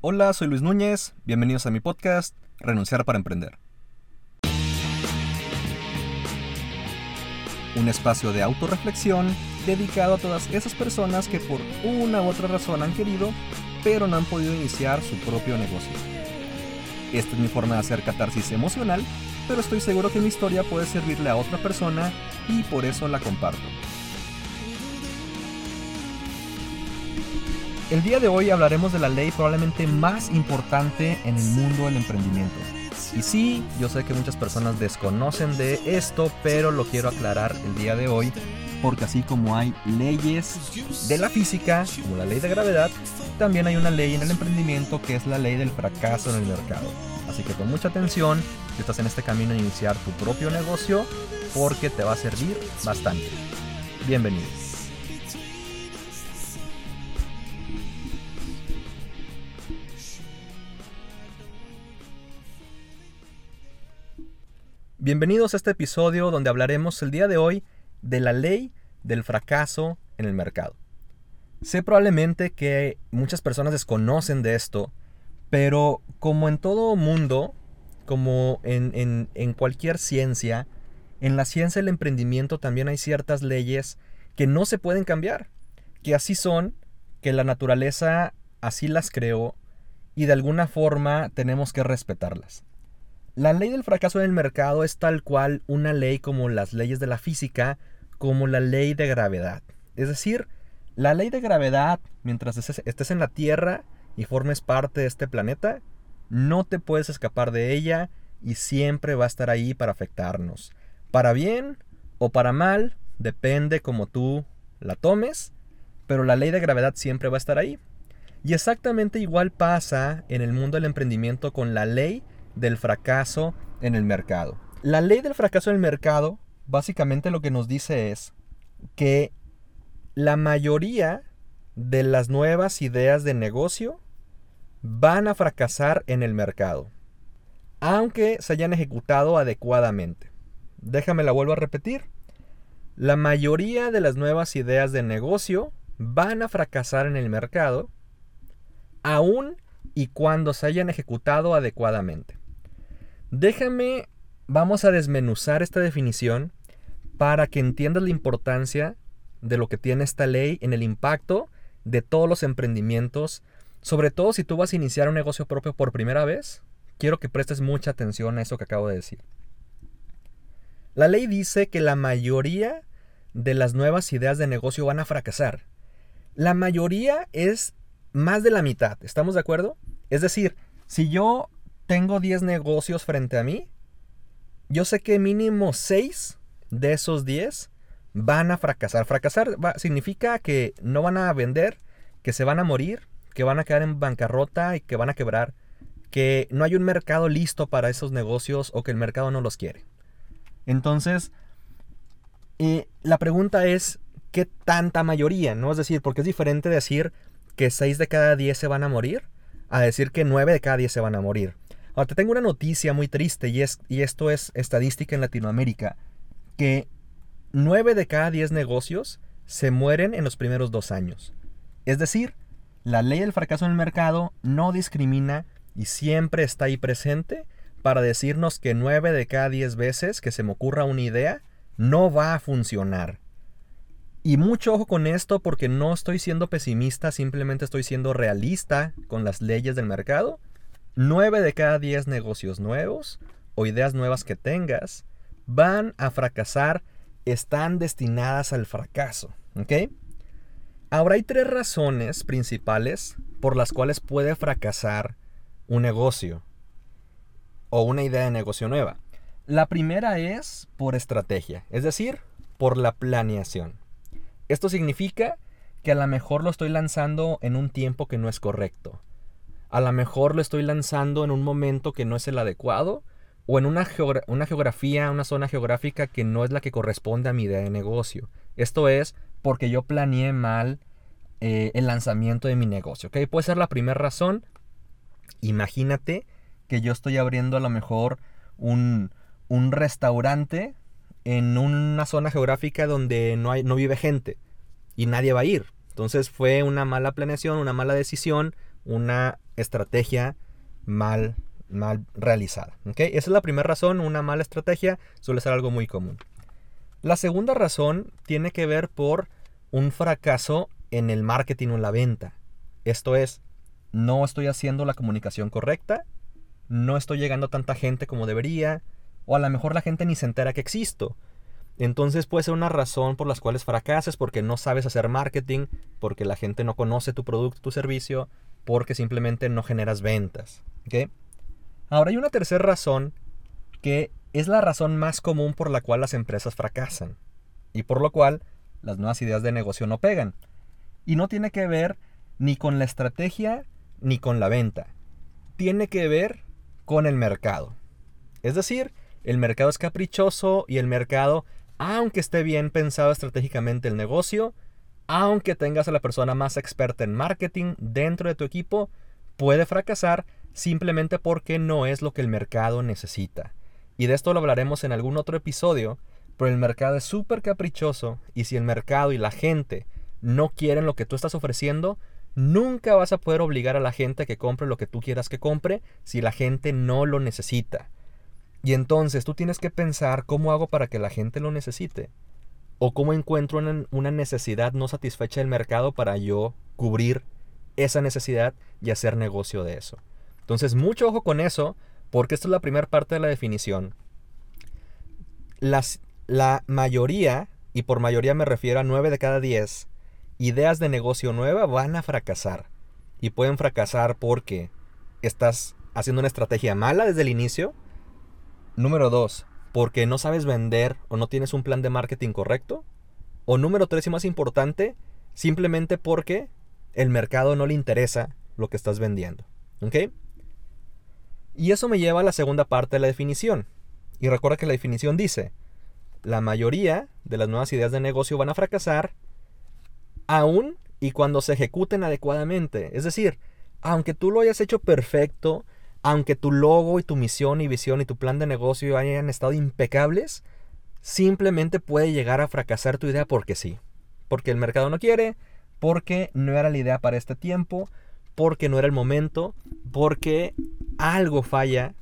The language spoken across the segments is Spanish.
Hola, soy Luis Núñez, bienvenidos a mi podcast, Renunciar para Emprender. Un espacio de autorreflexión dedicado a todas esas personas que por una u otra razón han querido, pero no han podido iniciar su propio negocio. Esta es mi forma de hacer catarsis emocional, pero estoy seguro que mi historia puede servirle a otra persona y por eso la comparto. El día de hoy hablaremos de la ley probablemente más importante en el mundo del emprendimiento. Y sí, yo sé que muchas personas desconocen de esto, pero lo quiero aclarar el día de hoy, porque así como hay leyes de la física, como la ley de gravedad, también hay una ley en el emprendimiento que es la ley del fracaso en el mercado. Así que con mucha atención, si estás en este camino de iniciar tu propio negocio, porque te va a servir bastante. Bienvenidos. Bienvenidos a este episodio donde hablaremos el día de hoy de la ley del fracaso en el mercado. Sé probablemente que muchas personas desconocen de esto, pero como en todo mundo, como en, cualquier ciencia, en la ciencia del emprendimiento también hay ciertas leyes que no se pueden cambiar, que así son, que la naturaleza así las creó y de alguna forma tenemos que respetarlas. La ley del fracaso en el mercado es tal cual una ley como las leyes de la física, como la ley de gravedad. Es decir, la ley de gravedad, mientras estés en la Tierra y formes parte de este planeta, no te puedes escapar de ella y siempre va a estar ahí para afectarnos. Para bien o para mal, depende como tú la tomes, pero la ley de gravedad siempre va a estar ahí. Y exactamente igual pasa en el mundo del emprendimiento con la ley del fracaso en el mercado. La ley del fracaso en el mercado básicamente lo que nos dice es que la mayoría de las nuevas ideas de negocio van a fracasar en el mercado, aunque se hayan ejecutado adecuadamente. Déjame la vuelvo a repetir. La mayoría de las nuevas ideas de negocio van a fracasar en el mercado, aun y cuando se hayan ejecutado adecuadamente. Déjame, vamos a desmenuzar esta definición para que entiendas la importancia de lo que tiene esta ley en el impacto de todos los emprendimientos, sobre todo si tú vas a iniciar un negocio propio por primera vez. Quiero que prestes mucha atención a eso que acabo de decir. La ley dice que la mayoría de las nuevas ideas de negocio van a fracasar. La mayoría es más de la mitad, ¿estamos de acuerdo? Es decir, si yo tengo 10 negocios frente a mí, yo sé que mínimo 6 de esos 10 van a fracasar. Fracasar significa que no van a vender, que se van a morir, que van a quedar en bancarrota y que van a quebrar, que no hay un mercado listo para esos negocios o que el mercado no los quiere. Entonces, eh, la pregunta es, ¿qué tanta mayoría? ¿no? Es decir, porque es diferente decir que 6 de cada 10 se van a morir a decir que 9 de cada 10 se van a morir. Ahora, te tengo una noticia muy triste y, es, y esto es estadística en Latinoamérica, que 9 de cada 10 negocios se mueren en los primeros dos años. Es decir, la ley del fracaso en el mercado no discrimina y siempre está ahí presente para decirnos que 9 de cada 10 veces que se me ocurra una idea no va a funcionar. Y mucho ojo con esto porque no estoy siendo pesimista, simplemente estoy siendo realista con las leyes del mercado 9 de cada 10 negocios nuevos o ideas nuevas que tengas van a fracasar, están destinadas al fracaso. ¿Ok? Ahora hay tres razones principales por las cuales puede fracasar un negocio o una idea de negocio nueva. La primera es por estrategia, es decir, por la planeación. Esto significa que a lo mejor lo estoy lanzando en un tiempo que no es correcto a lo mejor lo estoy lanzando en un momento que no es el adecuado o en una, una geografía, una zona geográfica que no es la que corresponde a mi idea de negocio. Esto es porque yo planeé mal eh, el lanzamiento de mi negocio. ¿ok? Puede ser la primera razón. Imagínate que yo estoy abriendo a lo mejor un, un restaurante en una zona geográfica donde no, hay, no vive gente y nadie va a ir. Entonces fue una mala planeación, una mala decisión, una estrategia mal, mal realizada. ¿okay? Esa es la primera razón, una mala estrategia suele ser algo muy común. La segunda razón tiene que ver por un fracaso en el marketing o en la venta. Esto es, no estoy haciendo la comunicación correcta, no estoy llegando a tanta gente como debería, o a lo mejor la gente ni se entera que existo. Entonces puede ser una razón por las cuales fracases porque no sabes hacer marketing, porque la gente no conoce tu producto, tu servicio, porque simplemente no generas ventas. Ahora hay una tercera razón que es la razón más común por la cual las empresas fracasan y por lo cual las nuevas ideas de negocio no pegan. Y no tiene que ver ni con la estrategia ni con la venta. Tiene que ver con el mercado. Es decir, el mercado es caprichoso y el mercado, aunque esté bien pensado estratégicamente el negocio, aunque tengas a la persona más experta en marketing dentro de tu equipo, puede fracasar simplemente porque no es lo que el mercado necesita. Y de esto lo hablaremos en algún otro episodio, pero el mercado es súper caprichoso y si el mercado y la gente no quieren lo que tú estás ofreciendo, nunca vas a poder obligar a la gente a que compre lo que tú quieras que compre si la gente no lo necesita. Y entonces tú tienes que pensar cómo hago para que la gente lo necesite. O cómo encuentro una, necesidad no satisfecha del mercado para yo cubrir esa necesidad y hacer negocio de eso. Entonces, mucho ojo con eso, porque esta es la primera parte de la definición. Las, la mayoría, y por mayoría me refiero a 9 de cada 10, ideas de negocio nueva van a fracasar. Y pueden fracasar porque estás haciendo una estrategia mala desde el inicio. Número 2, porque no sabes vender o no tienes un plan de marketing correcto. O número 3 y más importante, simplemente porque el mercado no le interesa lo que estás vendiendo. ¿Ok? Y eso me lleva a la segunda parte de la definición. Y recuerda que la definición dice, la mayoría de las nuevas ideas de negocio van a fracasar aún y cuando se ejecuten adecuadamente. Es decir, aunque tú lo hayas hecho perfecto, aunque tu logo y tu misión y visión y tu plan de negocio hayan estado impecables, simplemente puede llegar a fracasar tu idea porque sí. Porque el mercado no quiere, porque no era la idea para este tiempo, porque no era el momento, porque algo falla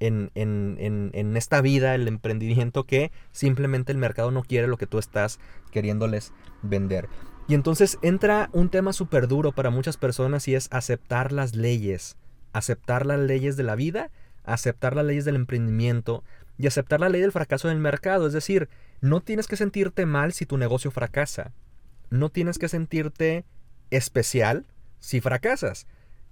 en, en, esta vida, el emprendimiento, que simplemente el mercado no quiere lo que tú estás queriéndoles vender. Y entonces entra un tema súper duro para muchas personas y es aceptar las leyes. Aceptar las leyes de la vida, aceptar las leyes del emprendimiento y aceptar la ley del fracaso del mercado. Es decir, no tienes que sentirte mal si tu negocio fracasa. No tienes que sentirte especial si fracasas.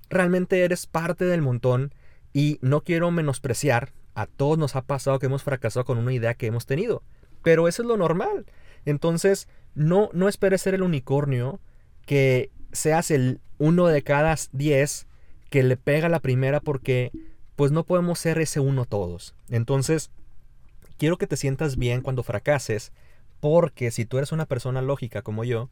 Realmente eres parte del montón y no quiero menospreciar. A todos nos ha pasado que hemos fracasado con una idea que hemos tenido. Pero eso es lo normal. Entonces, no, no esperes ser el unicornio que seas el uno de cada diez que le pega la primera porque pues no podemos ser ese uno todos. Entonces, quiero que te sientas bien cuando fracases porque si tú eres una persona lógica como yo,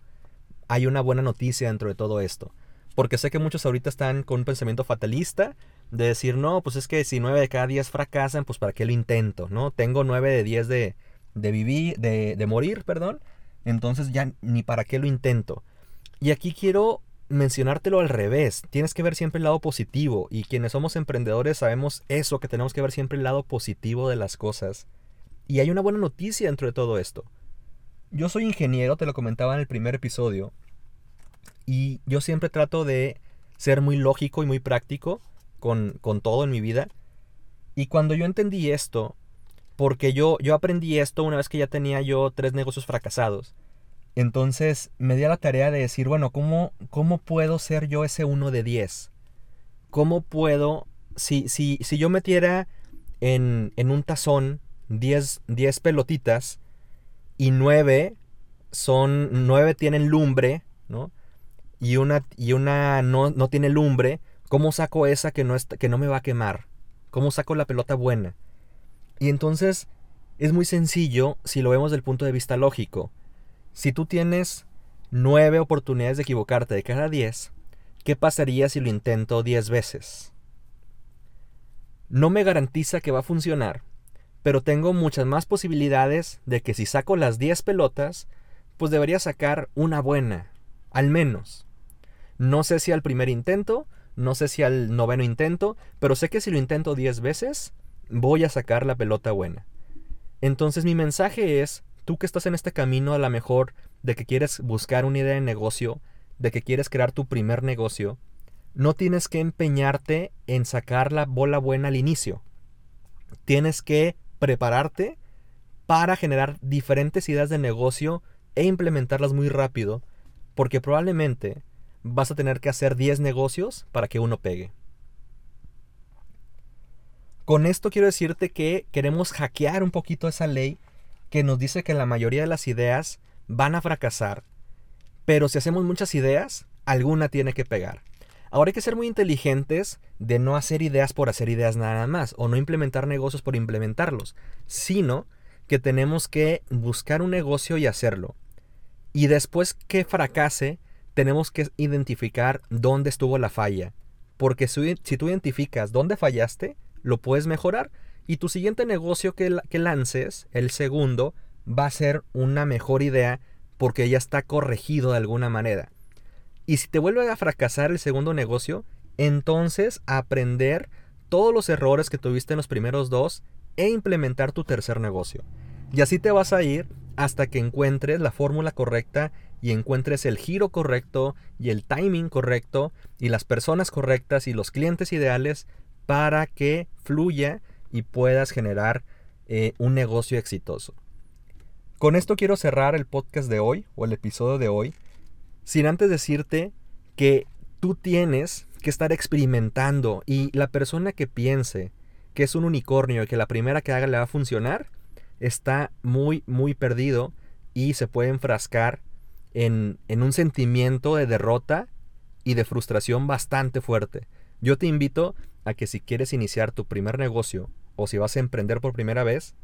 hay una buena noticia dentro de todo esto. Porque sé que muchos ahorita están con un pensamiento fatalista de decir, no, pues es que si nueve de cada diez fracasan, pues para qué lo intento, ¿no? Tengo nueve de diez de, de vivir, de, de morir, perdón, entonces ya ni para qué lo intento. Y aquí quiero mencionártelo al revés. Tienes que ver siempre el lado positivo. Y quienes somos emprendedores sabemos eso, que tenemos que ver siempre el lado positivo de las cosas. Y hay una buena noticia dentro de todo esto. Yo soy ingeniero, te lo comentaba en el primer episodio. Y yo siempre trato de ser muy lógico y muy práctico con, con todo en mi vida. Y cuando yo entendí esto, porque yo, yo aprendí esto una vez que ya tenía yo tres negocios fracasados. Entonces me di a la tarea de decir, bueno, ¿cómo, cómo puedo ser yo ese uno de diez? ¿Cómo puedo, si, si, si yo metiera en, en un tazón 10, pelotitas y nueve son, nueve tienen lumbre, ¿no? Y una, y una no, no tiene lumbre, ¿cómo saco esa que no, que no me va a quemar? ¿Cómo saco la pelota buena? Y entonces es muy sencillo si lo vemos desde el punto de vista lógico. Si tú tienes nueve oportunidades de equivocarte de cada diez, ¿qué pasaría si lo intento diez veces? No me garantiza que va a funcionar, pero tengo muchas más posibilidades de que si saco las diez pelotas, pues debería sacar una buena, al menos. No sé si al primer intento, no sé si al noveno intento, pero sé que si lo intento 10 veces, voy a sacar la pelota buena. Entonces mi mensaje es, tú que estás en este camino a lo mejor de que quieres buscar una idea de negocio, de que quieres crear tu primer negocio, no tienes que empeñarte en sacar la bola buena al inicio. Tienes que prepararte para generar diferentes ideas de negocio e implementarlas muy rápido, porque probablemente vas a tener que hacer 10 negocios para que uno pegue. Con esto quiero decirte que queremos hackear un poquito esa ley que nos dice que la mayoría de las ideas van a fracasar, pero si hacemos muchas ideas, alguna tiene que pegar. Ahora hay que ser muy inteligentes de no hacer ideas por hacer ideas nada más, o no implementar negocios por implementarlos, sino que tenemos que buscar un negocio y hacerlo. Y después que fracase, tenemos que identificar dónde estuvo la falla. Porque si, tú identificas dónde fallaste, lo puedes mejorar. Y tu siguiente negocio que, lances, el segundo, va a ser una mejor idea porque ya está corregido de alguna manera. Y si te vuelve a fracasar el segundo negocio, entonces aprender todos los errores que tuviste en los primeros dos e implementar tu tercer negocio. Y así te vas a ir hasta que encuentres la fórmula correcta y encuentres el giro correcto y el timing correcto y las personas correctas y los clientes ideales para que fluya y puedas generar eh, un negocio exitoso. Con esto quiero cerrar el podcast de hoy o el episodio de hoy, sin antes decirte que tú tienes que estar experimentando y la persona que piense que es un unicornio y que la primera que haga le va a funcionar, está muy, muy perdido y se puede enfrascar en, en un sentimiento de derrota y de frustración bastante fuerte. Yo te invito a que si quieres iniciar tu primer negocio o si vas a emprender por primera vez,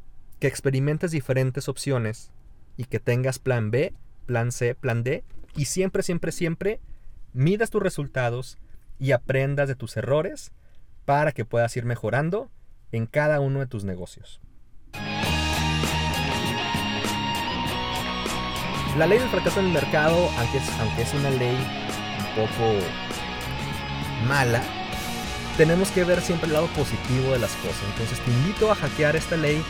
que experimentes diferentes opciones y que tengas plan B, plan C, plan D y siempre, siempre, siempre midas tus resultados y aprendas de tus errores para que puedas ir mejorando en cada uno de tus negocios. La ley del fracaso en el mercado, aunque es, una ley un poco mala, tenemos que ver siempre el lado positivo de las cosas. Entonces te invito a hackear esta ley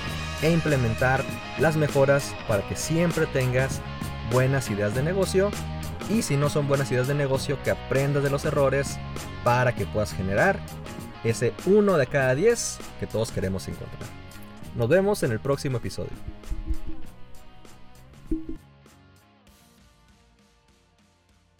e implementar las mejoras para que siempre tengas buenas ideas de negocio y si no son buenas ideas de negocio que aprendas de los errores para que puedas generar ese uno de cada 10 que todos queremos encontrar. Nos vemos en el próximo episodio.